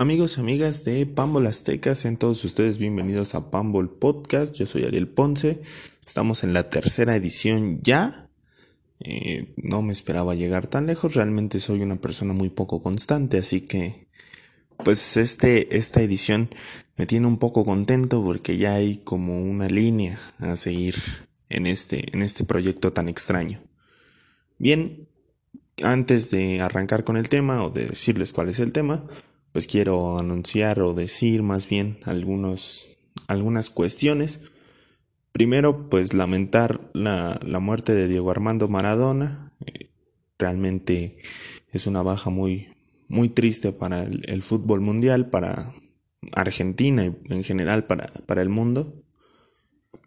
Amigos y amigas de Pambol Azteca, sean todos ustedes bienvenidos a Pambol Podcast. Yo soy Ariel Ponce. Estamos en la tercera edición ya. Eh, no me esperaba llegar tan lejos. Realmente soy una persona muy poco constante, así que pues este, esta edición me tiene un poco contento porque ya hay como una línea a seguir en este, en este proyecto tan extraño. Bien, antes de arrancar con el tema o de decirles cuál es el tema, pues quiero anunciar o decir más bien algunos, algunas cuestiones. Primero, pues lamentar la, la muerte de Diego Armando Maradona. Realmente es una baja muy, muy triste para el, fútbol mundial, para Argentina y en general para, para el mundo.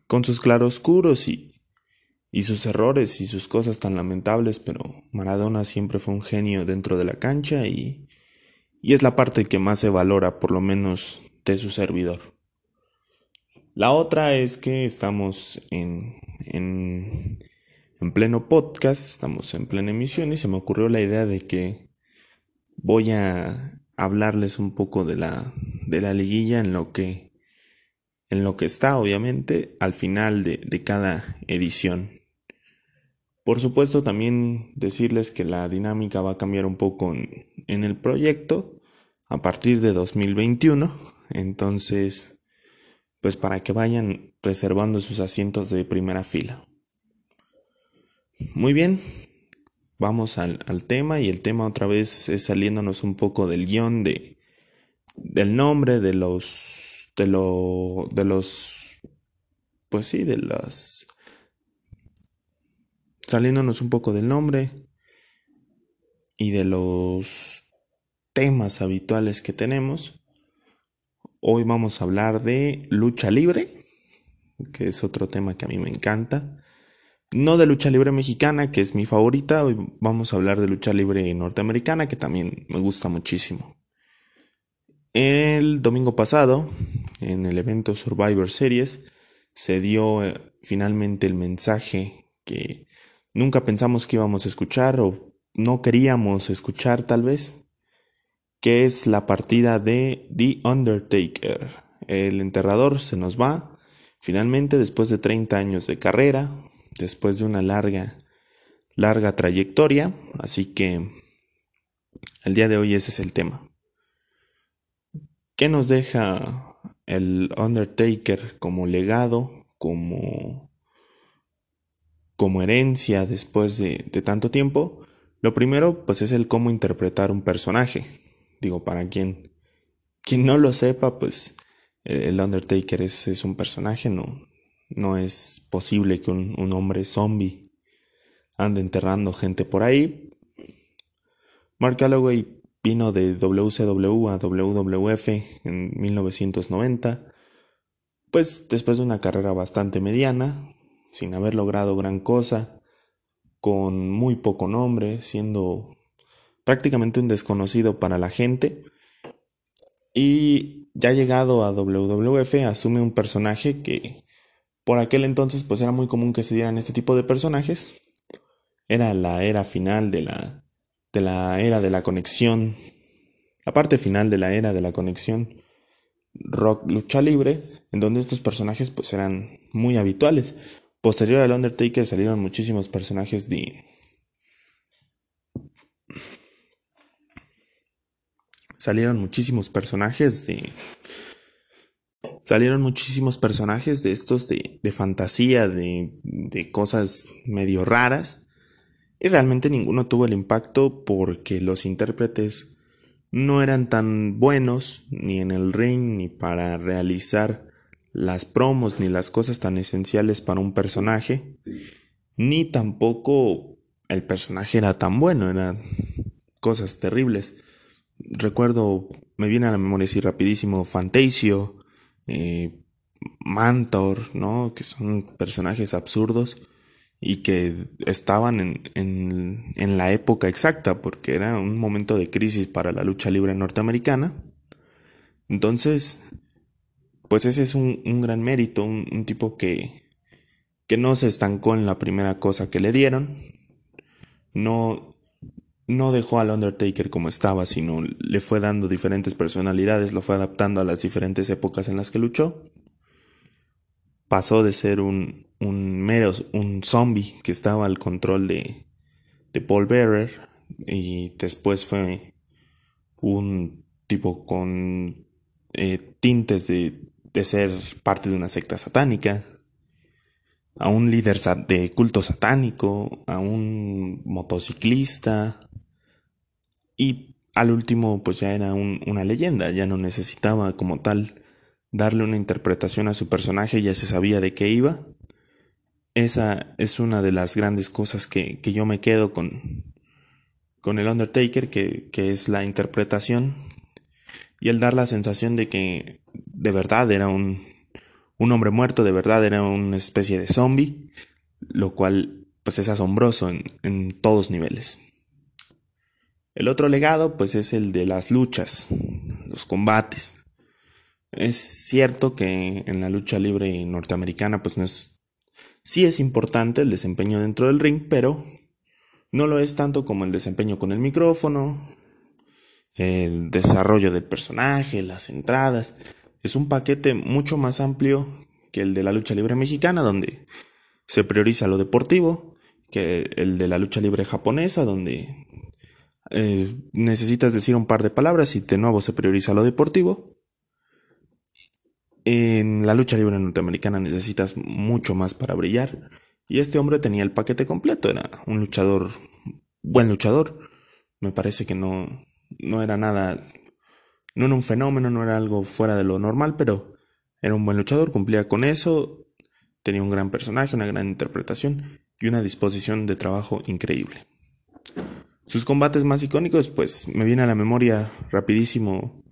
Con sus claroscuros y, y sus errores y sus cosas tan lamentables, pero Maradona siempre fue un genio dentro de la cancha y, y es la parte que más se valora, por lo menos de su servidor. La otra es que estamos en, en, en pleno podcast, estamos en plena emisión y se me ocurrió la idea de que voy a hablarles un poco de la, de la liguilla en lo que, en lo que está, obviamente, al final de, de cada edición. Por supuesto, también decirles que la dinámica va a cambiar un poco en, el proyecto a partir de 2021. Entonces, pues para que vayan reservando sus asientos de primera fila. Muy bien, vamos al, tema y el tema otra vez es saliéndonos un poco del guion de del nombre de los de de los pues sí de las saliéndonos un poco del nombre y de los temas habituales que tenemos hoy vamos a hablar de lucha libre que es otro tema que a mí me encanta no de lucha libre mexicana, que es mi favorita, hoy vamos a hablar de lucha libre norteamericana, que también me gusta muchísimo. El domingo pasado, en el evento Survivor Series, se dio eh, finalmente el mensaje que nunca pensamos que íbamos a escuchar o no queríamos escuchar tal vez, que es la partida de The Undertaker. El enterrador se nos va, finalmente después de 30 años de carrera, después de una larga, larga trayectoria. Así que el día de hoy ese es el tema. ¿Qué nos deja el Undertaker como legado, como, como herencia después de, tanto tiempo? Lo primero, pues es el cómo interpretar un personaje. Digo, para quien, quien no lo sepa, pues el Undertaker es, es un personaje, no, no es posible que un, hombre zombie ande enterrando gente por ahí. Mark Calloway vino de WCW a WWF en 1990, pues después de una carrera bastante mediana, sin haber logrado gran cosa, con muy poco nombre, siendo prácticamente un desconocido para la gente, y ya llegado a WWF asume un personaje que por aquel entonces pues era muy común que se dieran este tipo de personajes. Era la era final de la, de la era de la conexión, la parte final de la era de la conexión rock lucha libre, en donde estos personajes pues eran muy habituales. Posterior al Undertaker salieron muchísimos personajes de... Salieron muchísimos personajes de salieron muchísimos personajes de estos de, de fantasía, de, de cosas medio raras. Y realmente ninguno tuvo el impacto porque los intérpretes no eran tan buenos ni en el ring ni para realizar las promos ni las cosas tan esenciales para un personaje, ni tampoco el personaje era tan bueno, eran cosas terribles. Recuerdo, me viene a la memoria así rapidísimo, Fantasio, eh, Mantor, ¿no? Que son personajes absurdos y que estaban en, en, en, la época exacta, porque era un momento de crisis para la lucha libre norteamericana. Entonces, pues ese es un, un gran mérito, un, tipo que, que no se estancó en la primera cosa que le dieron, no, no dejó al Undertaker como estaba, sino le fue dando diferentes personalidades, lo fue adaptando a las diferentes épocas en las que luchó. Pasó de ser un, un mero, un zombie que estaba al control de, de Paul Bearer y después fue un tipo con eh, tintes de, de ser parte de una secta satánica, a un líder de culto satánico, a un motociclista y al último pues ya era una leyenda, ya no necesitaba como tal darle una interpretación a su personaje, ya se sabía de qué iba. Esa es una de las grandes cosas que, que yo me quedo con, con el Undertaker, que, que es la interpretación y el dar la sensación de que de verdad era un, un hombre muerto, de verdad era una especie de zombie, lo cual pues es asombroso en, en todos niveles. El otro legado pues es el de las luchas, los combates. Es cierto que en la lucha libre norteamericana pues no es sí es importante el desempeño dentro del ring, pero no lo es tanto como el desempeño con el micrófono, el desarrollo del personaje, las entradas. Es un paquete mucho más amplio que el de la lucha libre mexicana, donde se prioriza lo deportivo, que el de la lucha libre japonesa, donde eh, necesitas decir un par de palabras y de nuevo se prioriza lo deportivo. En la lucha libre norteamericana necesitas mucho más para brillar. Y este hombre tenía el paquete completo, era un luchador, buen luchador. Me parece que no, no era nada, no era un fenómeno, no era algo fuera de lo normal, pero era un buen luchador, cumplía con eso, tenía un gran personaje, una gran interpretación y una disposición de trabajo increíble. Sus combates más icónicos, pues me viene a la memoria rapidísimo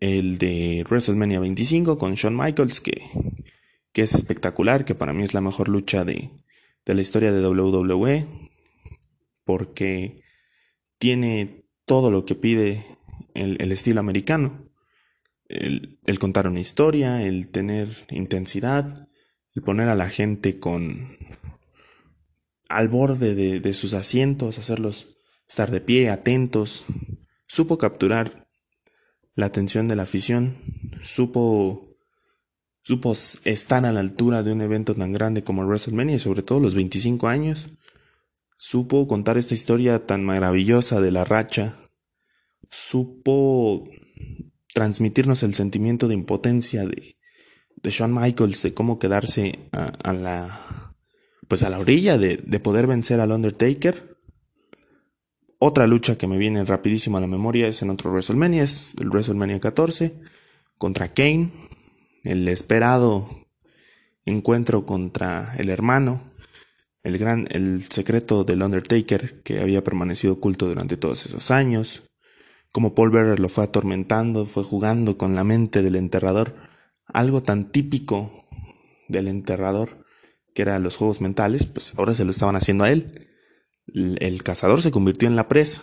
el de WrestleMania 25 con Shawn Michaels, que, que es espectacular, que para mí es la mejor lucha de, de la historia de WWE, porque tiene todo lo que pide el, estilo americano. El, contar una historia, el tener intensidad, el poner a la gente con al borde de, de sus asientos, hacerlos estar de pie, atentos. Supo capturar la atención de la afición, supo supo estar a la altura de un evento tan grande como WrestleMania, sobre todo los 25 años supo contar esta historia tan maravillosa de la racha, supo transmitirnos el sentimiento de impotencia de, de Shawn Michaels, de cómo quedarse a, la pues a la orilla de, de, poder vencer al Undertaker. Otra lucha que me viene rapidísimo a la memoria es en otro WrestleMania, es el WrestleMania 14 contra Kane, el esperado encuentro contra el hermano el gran, el secreto del Undertaker que había permanecido oculto durante todos esos años, como Paul Bearer lo fue atormentando, fue jugando con la mente del enterrador, algo tan típico del enterrador que era los juegos mentales, pues ahora se lo estaban haciendo a él. El, cazador se convirtió en la presa.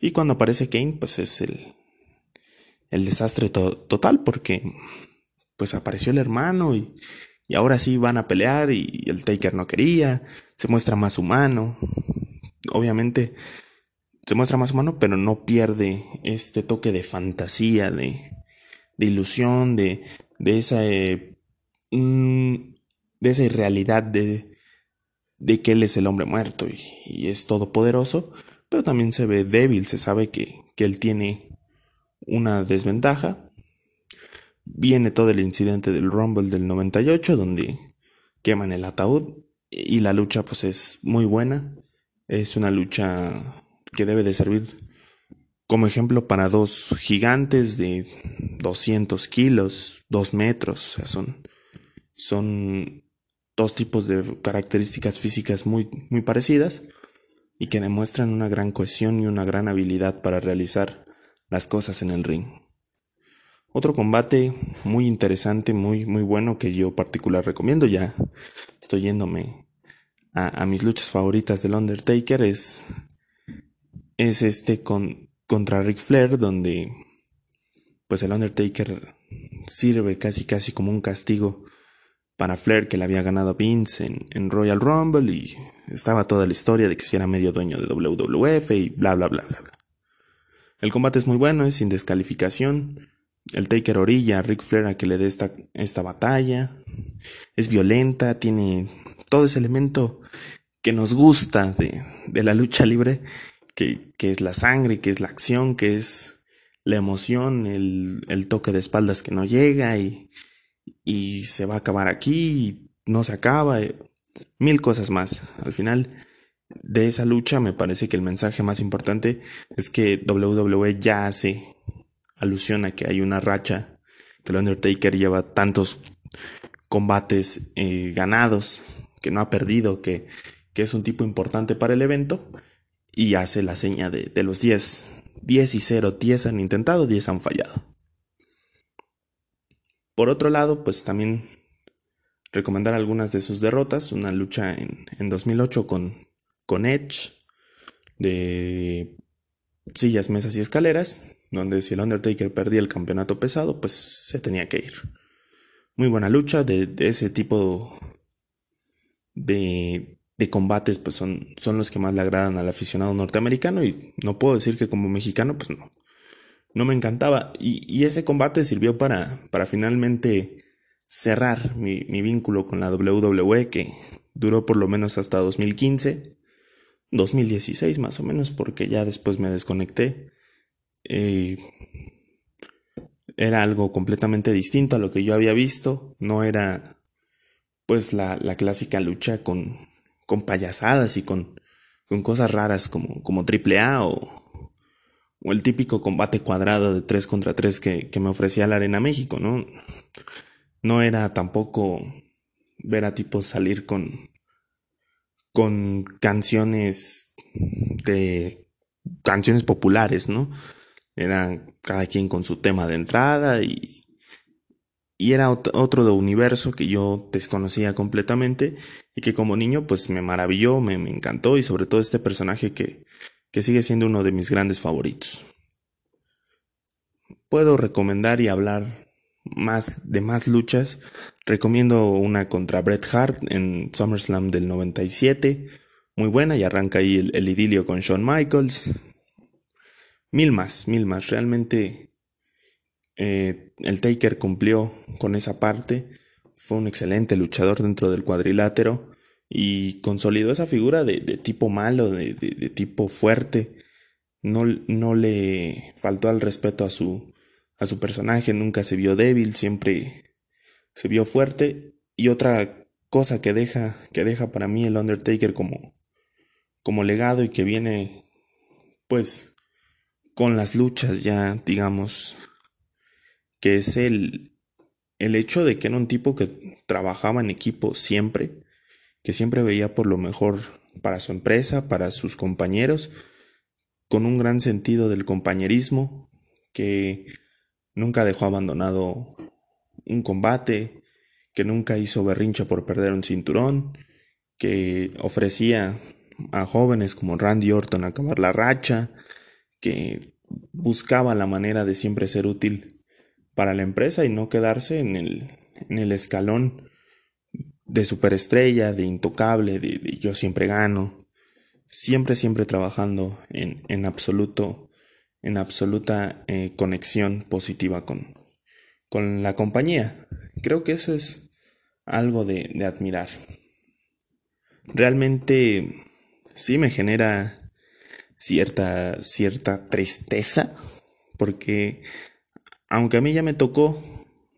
Y cuando aparece Kane, pues es el, el desastre total porque pues apareció el hermano y y ahora sí van a pelear y el Taker no quería, se muestra más humano. Obviamente se muestra más humano, pero no pierde este toque de fantasía, de, de ilusión, de, de esa... Eh, mm, de esa irrealidad de, de que él es el hombre muerto y, es todopoderoso, pero también se ve débil, se sabe que, que él tiene una desventaja Viene todo el incidente del Rumble del 98 donde queman el ataúd y la lucha pues es muy buena. Es una lucha que debe de servir como ejemplo para dos gigantes de 200 kilos, 2 metros, o sea, son, son dos tipos de características físicas muy, muy parecidas y que demuestran una gran cohesión y una gran habilidad para realizar las cosas en el ring. Otro combate muy interesante, muy, muy bueno que yo particular recomiendo, ya estoy yéndome a, mis luchas favoritas del Undertaker, es, es este con, contra Ric Flair, donde pues el Undertaker sirve casi casi como un castigo para Flair que le había ganado a Vince en, en, Royal Rumble y estaba toda la historia de que si era medio dueño de WWF y bla bla bla bla bla. El combate es muy bueno, es sin descalificación. El Taker orilla a Ric Flair a que le dé esta, esta batalla. Es violenta, tiene todo ese elemento que nos gusta de, de la lucha libre, que, es la sangre, que es la acción, que es la emoción, el, el toque de espaldas que no llega y, y se va a acabar aquí y no se acaba. Eh, mil cosas más. Al final de esa lucha me parece que el mensaje más importante es que WWE ya hace alusión a que hay una racha, que el Undertaker lleva tantos combates eh, ganados, que no ha perdido, que, que, es un tipo importante para el evento, y hace la seña de, de los 10. 10 y 0, 10 han intentado, 10 han fallado. Por otro lado, pues también recomendar algunas de sus derrotas, una lucha en, en 2008 con, con Edge, de sillas, mesas y escaleras, donde si el Undertaker perdía el campeonato pesado, pues se tenía que ir. Muy buena lucha de, ese tipo de, combates, pues son, son los que más le agradan al aficionado norteamericano y no puedo decir que como mexicano, pues no, no me encantaba. Y, y ese combate sirvió para, para finalmente cerrar mi, mi vínculo con la WWE que duró por lo menos hasta 2015. 2016 más o menos, porque ya después me desconecté. Eh, era algo completamente distinto a lo que yo había visto. No era pues la, la clásica lucha con, con payasadas y con, con cosas raras como, como AAA o, o el típico combate cuadrado de 3 contra 3 que, que me ofrecía la Arena México, ¿no? No era tampoco ver a tipos salir con, con canciones de canciones populares, ¿no? Era cada quien con su tema de entrada y, y era otro de universo que yo desconocía completamente y que como niño pues me maravilló, me, encantó y sobre todo este personaje que, que sigue siendo uno de mis grandes favoritos. Puedo recomendar y hablar más de más luchas. Recomiendo una contra Bret Hart en SummerSlam del 97. Muy buena y arranca ahí el, el idilio con Shawn Michaels. Mil más, mil más. Realmente eh, el Taker cumplió con esa parte. Fue un excelente luchador dentro del cuadrilátero y consolidó esa figura de, de tipo malo, de, de, de, tipo fuerte. No, no le faltó al respeto a su, a su personaje, nunca se vio débil, siempre se vio fuerte. Y otra cosa que deja, que deja para mí el Undertaker como, como legado y que viene, pues, con las luchas ya, digamos, que es el, el hecho de que era un tipo que trabajaba en equipo siempre, que siempre veía por lo mejor para su empresa, para sus compañeros, con un gran sentido del compañerismo, que Nunca dejó abandonado un combate, que nunca hizo berrincha por perder un cinturón, que ofrecía a jóvenes como Randy Orton acabar la racha, que buscaba la manera de siempre ser útil para la empresa y no quedarse en el, en el escalón de superestrella, de intocable, de, yo siempre gano, siempre, siempre trabajando en, en absoluto en absoluta eh, conexión positiva con, con la compañía. Creo que eso es algo de, de admirar. Realmente sí me genera cierta, cierta tristeza, porque aunque a mí ya me tocó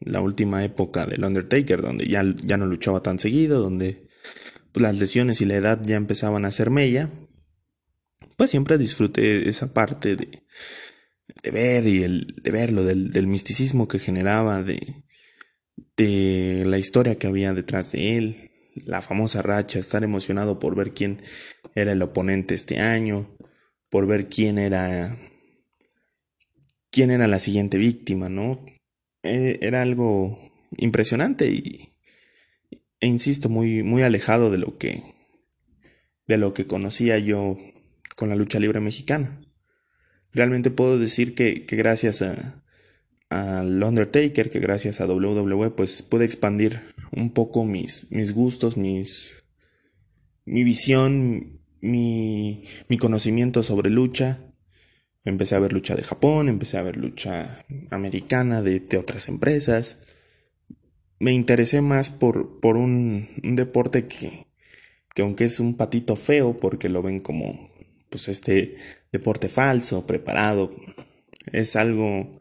la última época del Undertaker, donde ya, ya no luchaba tan seguido, donde las lesiones y la edad ya empezaban a ser mella, pues siempre disfruté esa parte de, de ver y el, de verlo, del, del misticismo que generaba, de, de la historia que había detrás de él, la famosa racha, estar emocionado por ver quién era el oponente este año, por ver quién era quién era la siguiente víctima, ¿no? E, era algo impresionante y e insisto muy muy alejado de lo que de lo que conocía yo con la lucha libre mexicana. Realmente puedo decir que, que gracias a al Undertaker, que gracias a WWE pues pude expandir un poco mis, mis gustos, mis, mi visión, mi, mi conocimiento sobre lucha. Empecé a ver lucha de Japón, empecé a ver lucha americana de, otras empresas. Me interesé más por, por un, un deporte que, que aunque es un patito feo porque lo ven como pues este deporte falso, preparado, es algo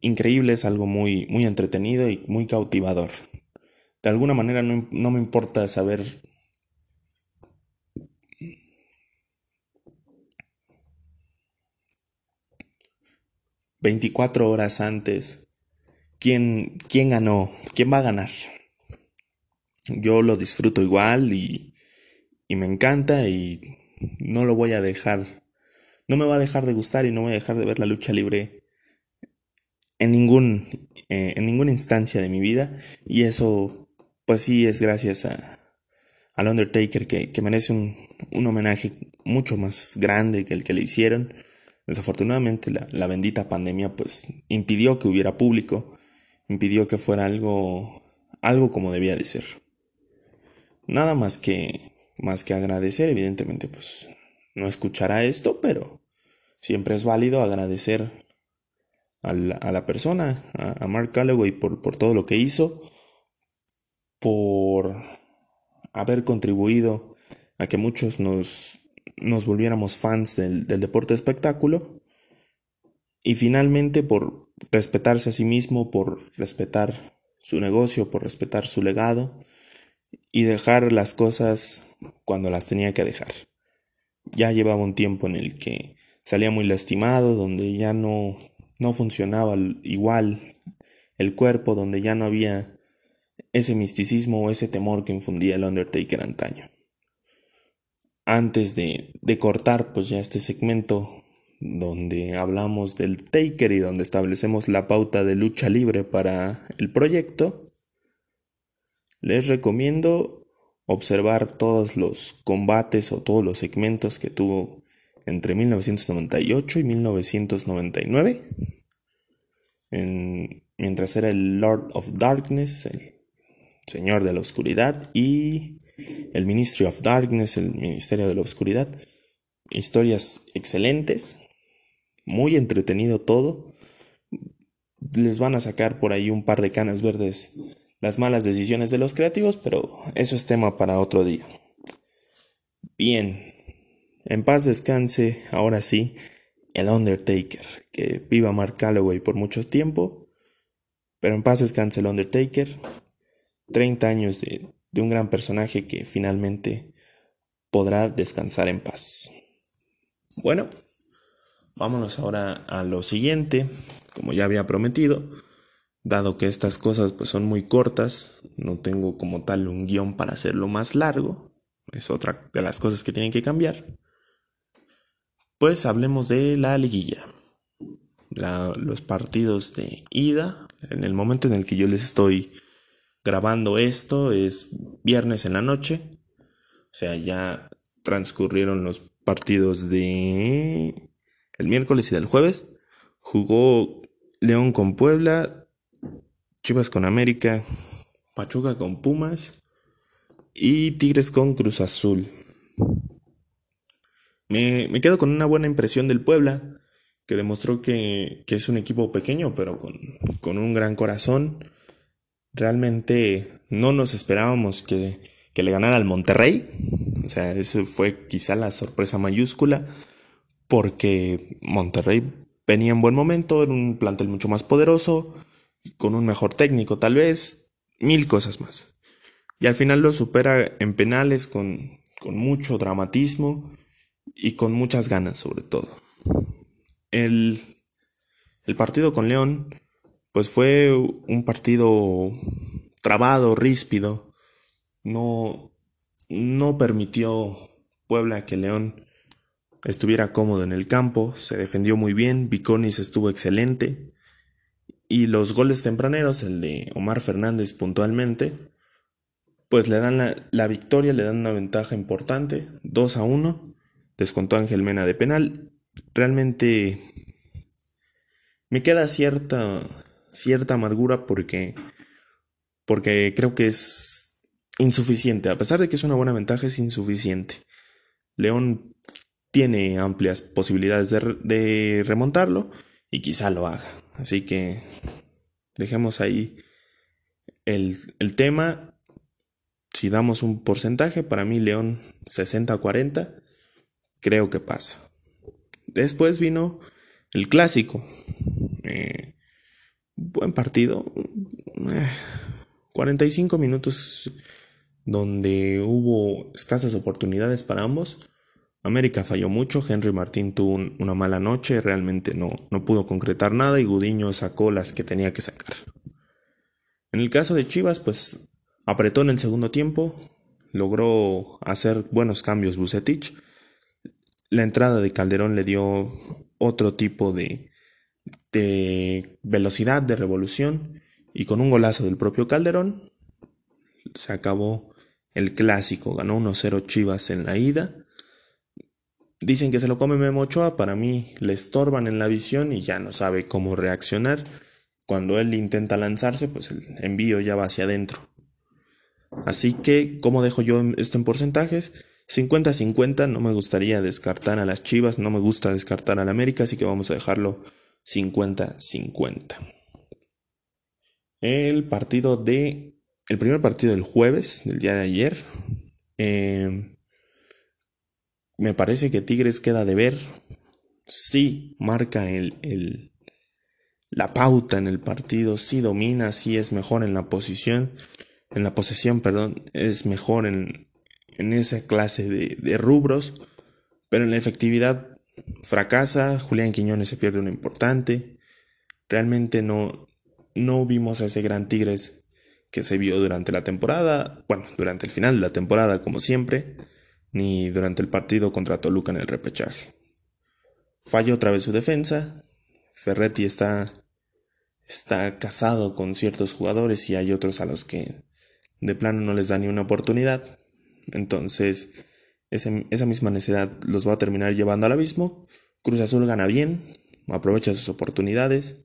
increíble, es algo muy, muy entretenido y muy cautivador. De alguna manera no, no me importa saber ...24 horas antes... ¿Quién, ¿Quién ganó? ¿Quién va a ganar? Yo lo disfruto igual y, y me encanta y no lo voy a dejar. No me va a dejar de gustar y no voy a dejar de ver la lucha libre en ningún eh, en ninguna instancia de mi vida y eso pues sí es gracias a al Undertaker que, que merece un, un, homenaje mucho más grande que el que le hicieron desafortunadamente la, la bendita pandemia pues impidió que hubiera público impidió que fuera algo algo como debía de ser. Nada más que más que agradecer evidentemente pues no escuchará esto pero siempre es válido agradecer a la, a la persona, a, a, Mark Calloway, por, por todo lo que hizo, por haber contribuido a que muchos nos, nos volviéramos fans del, del deporte de espectáculo y finalmente por respetarse a sí mismo, por respetar su negocio, por respetar su legado y dejar las cosas cuando las tenía que dejar. Ya llevaba un tiempo en el que salía muy lastimado, donde ya no no funcionaba igual el cuerpo, donde ya no había ese misticismo o ese temor que infundía el Undertaker antaño. Antes de, cortar pues ya este segmento donde hablamos del Taker y donde establecemos la pauta de lucha libre para el proyecto, les recomiendo observar todos los combates o todos los segmentos que tuvo entre 1998 y 1999, en, mientras era el Lord of Darkness, el Señor de la Oscuridad, y el Ministry of Darkness, el Ministerio de la Oscuridad. Historias excelentes, muy entretenido todo. Les van a sacar por ahí un par de canas verdes las malas decisiones de los creativos, pero eso es tema para otro día. Bien, en paz descanse, ahora sí, el Undertaker, que viva Mark Calloway por mucho tiempo, pero en paz descanse el Undertaker, 30 años de, de un gran personaje que finalmente podrá descansar en paz. Bueno, vámonos ahora a lo siguiente, como ya había prometido, dado que estas cosas pues son muy cortas, no tengo como tal un guion para hacerlo más largo, es otra de las cosas que tienen que cambiar. Pues hablemos de la liguilla. La, los partidos de ida. En el momento en el que yo les estoy grabando esto es viernes en la noche. O sea, ya transcurrieron los partidos de el miércoles y del jueves. Jugó León con Puebla, Chivas con América, Pachuca con Pumas y Tigres con Cruz Azul. Me, me, quedo con una buena impresión del Puebla, que demostró que, que es un equipo pequeño, pero con, con, un gran corazón. Realmente no nos esperábamos que, que le ganara al Monterrey. O sea, eso fue quizá la sorpresa mayúscula, porque Monterrey venía en buen momento, era un plantel mucho más poderoso, con un mejor técnico tal vez, mil cosas más. Y al final lo supera en penales con, con mucho dramatismo y con muchas ganas sobre todo. El, el partido con León pues fue un partido trabado, ríspido. No, no permitió Puebla que León estuviera cómodo en el campo, se defendió muy bien, Viconis estuvo excelente y los goles tempraneros, el de Omar Fernández puntualmente, pues le dan la, la victoria, le dan una ventaja importante, 2 a 1 descontó Ángel Mena de penal. Realmente me queda cierta, cierta amargura porque porque creo que es insuficiente. A pesar de que es una buena ventaja, es insuficiente. León tiene amplias posibilidades de, remontarlo y quizá lo haga. Así que dejemos ahí el, el tema. Si damos un porcentaje, para mí León 60-40, creo que pasa. Después vino el clásico. Eh, buen partido. 45 eh, minutos donde hubo escasas oportunidades para ambos. América falló mucho, Henry Martín tuvo una mala noche, realmente no, no pudo concretar nada y Gudiño sacó las que tenía que sacar. En el caso de Chivas, pues apretó en el segundo tiempo, logró hacer buenos cambios Bucetich. La entrada de Calderón le dio otro tipo de, de velocidad, de revolución, y con un golazo del propio Calderón se acabó el clásico. Ganó 1-0 Chivas en la ida. Dicen que se lo come Memo Ochoa, para mí le estorban en la visión y ya no sabe cómo reaccionar. Cuando él intenta lanzarse, pues el envío ya va hacia adentro. Así que, ¿cómo dejo yo esto en porcentajes? 50-50, no me gustaría descartar a las Chivas, no me gusta descartar al América, así que vamos a dejarlo 50-50. El partido de. El primer partido del jueves, del día de ayer. Eh, me parece que Tigres queda de ver. Sí marca el, la pauta en el partido, sí domina, sí es mejor en la posición, en la posesión, perdón, es mejor en, en esa clase de, rubros, pero en la efectividad fracasa, Julián Quiñones se pierde uno importante, realmente no, no vimos a ese gran Tigres que se vio durante la temporada, bueno, durante el final de la temporada como siempre, ni durante el partido contra Toluca en el repechaje. Falla otra vez su defensa, Ferretti está, está casado con ciertos jugadores y hay otros a los que de plano no les da ni una oportunidad, entonces esa misma necesidad los va a terminar llevando al abismo. Cruz Azul gana bien, aprovecha sus oportunidades,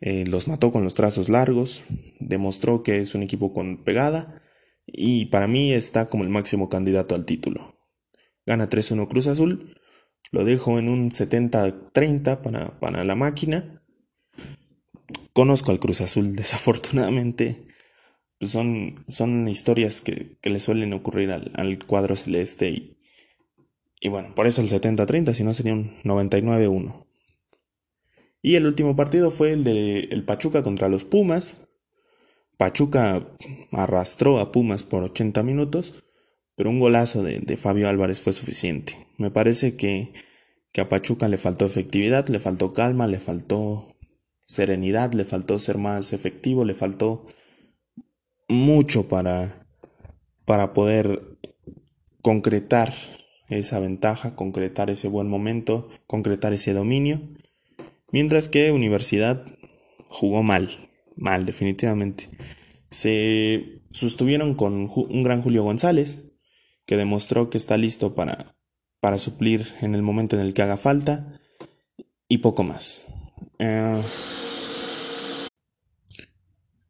eh, los mató con los trazos largos, demostró que es un equipo con pegada y para mí está como el máximo candidato al título. Gana 3-1 Cruz Azul, lo dejo en un 70-30 para, para la máquina. Conozco al Cruz Azul, desafortunadamente. Pues son, son historias que, le suelen ocurrir al, cuadro celeste y, y bueno, por eso el 70-30, si no sería un 99-1. Y el último partido fue el de el Pachuca contra los Pumas. Pachuca arrastró a Pumas por 80 minutos, pero un golazo de, Fabio Álvarez fue suficiente. Me parece que, que a Pachuca le faltó efectividad, le faltó calma, le faltó serenidad, le faltó ser más efectivo, le faltó mucho para, para poder concretar esa ventaja, concretar ese buen momento, concretar ese dominio. Mientras que Universidad jugó mal, mal definitivamente. Se sostuvieron con un gran Julio González, que demostró que está listo para, para suplir en el momento en el que haga falta, y poco más. Eh,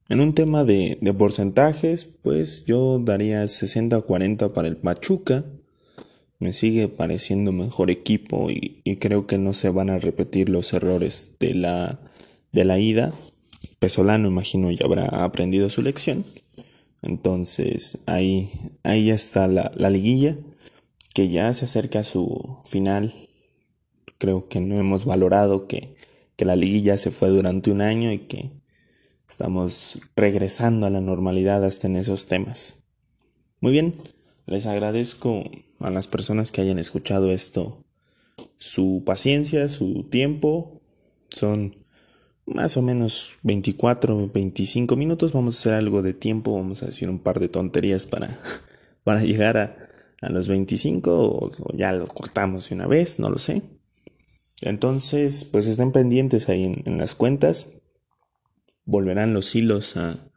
en un tema de, porcentajes, pues yo daría 60-40 para el Pachuca, me sigue pareciendo mejor equipo y, creo que no se van a repetir los errores de la, de la ida. Pesolano imagino ya habrá aprendido su lección. Entonces ahí, ahí ya está la, la liguilla que ya se acerca a su final. Creo que no hemos valorado que, que la liguilla se fue durante un año y que estamos regresando a la normalidad hasta en esos temas. Muy bien, les agradezco a las personas que hayan escuchado esto su paciencia, su tiempo. Son más o menos 24, 25 minutos. Vamos a hacer algo de tiempo. Vamos a decir un par de tonterías para, para llegar a, a los 25 o, ya lo cortamos de una vez, no lo sé. Entonces, pues estén pendientes ahí en, las cuentas. Volverán los hilos a,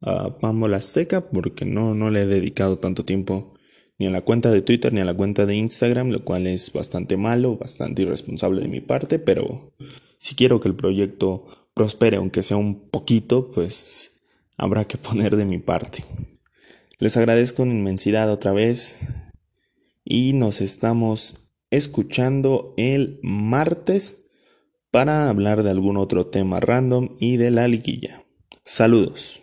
a Pambo Azteca porque no, no le he dedicado tanto tiempo ni a la cuenta de Twitter ni a la cuenta de Instagram, lo cual es bastante malo, bastante irresponsable de mi parte, pero si quiero que el proyecto prospere, aunque sea un poquito, pues habrá que poner de mi parte. Les agradezco en inmensidad otra vez y nos estamos escuchando el martes para hablar de algún otro tema random y de la liguilla. Saludos.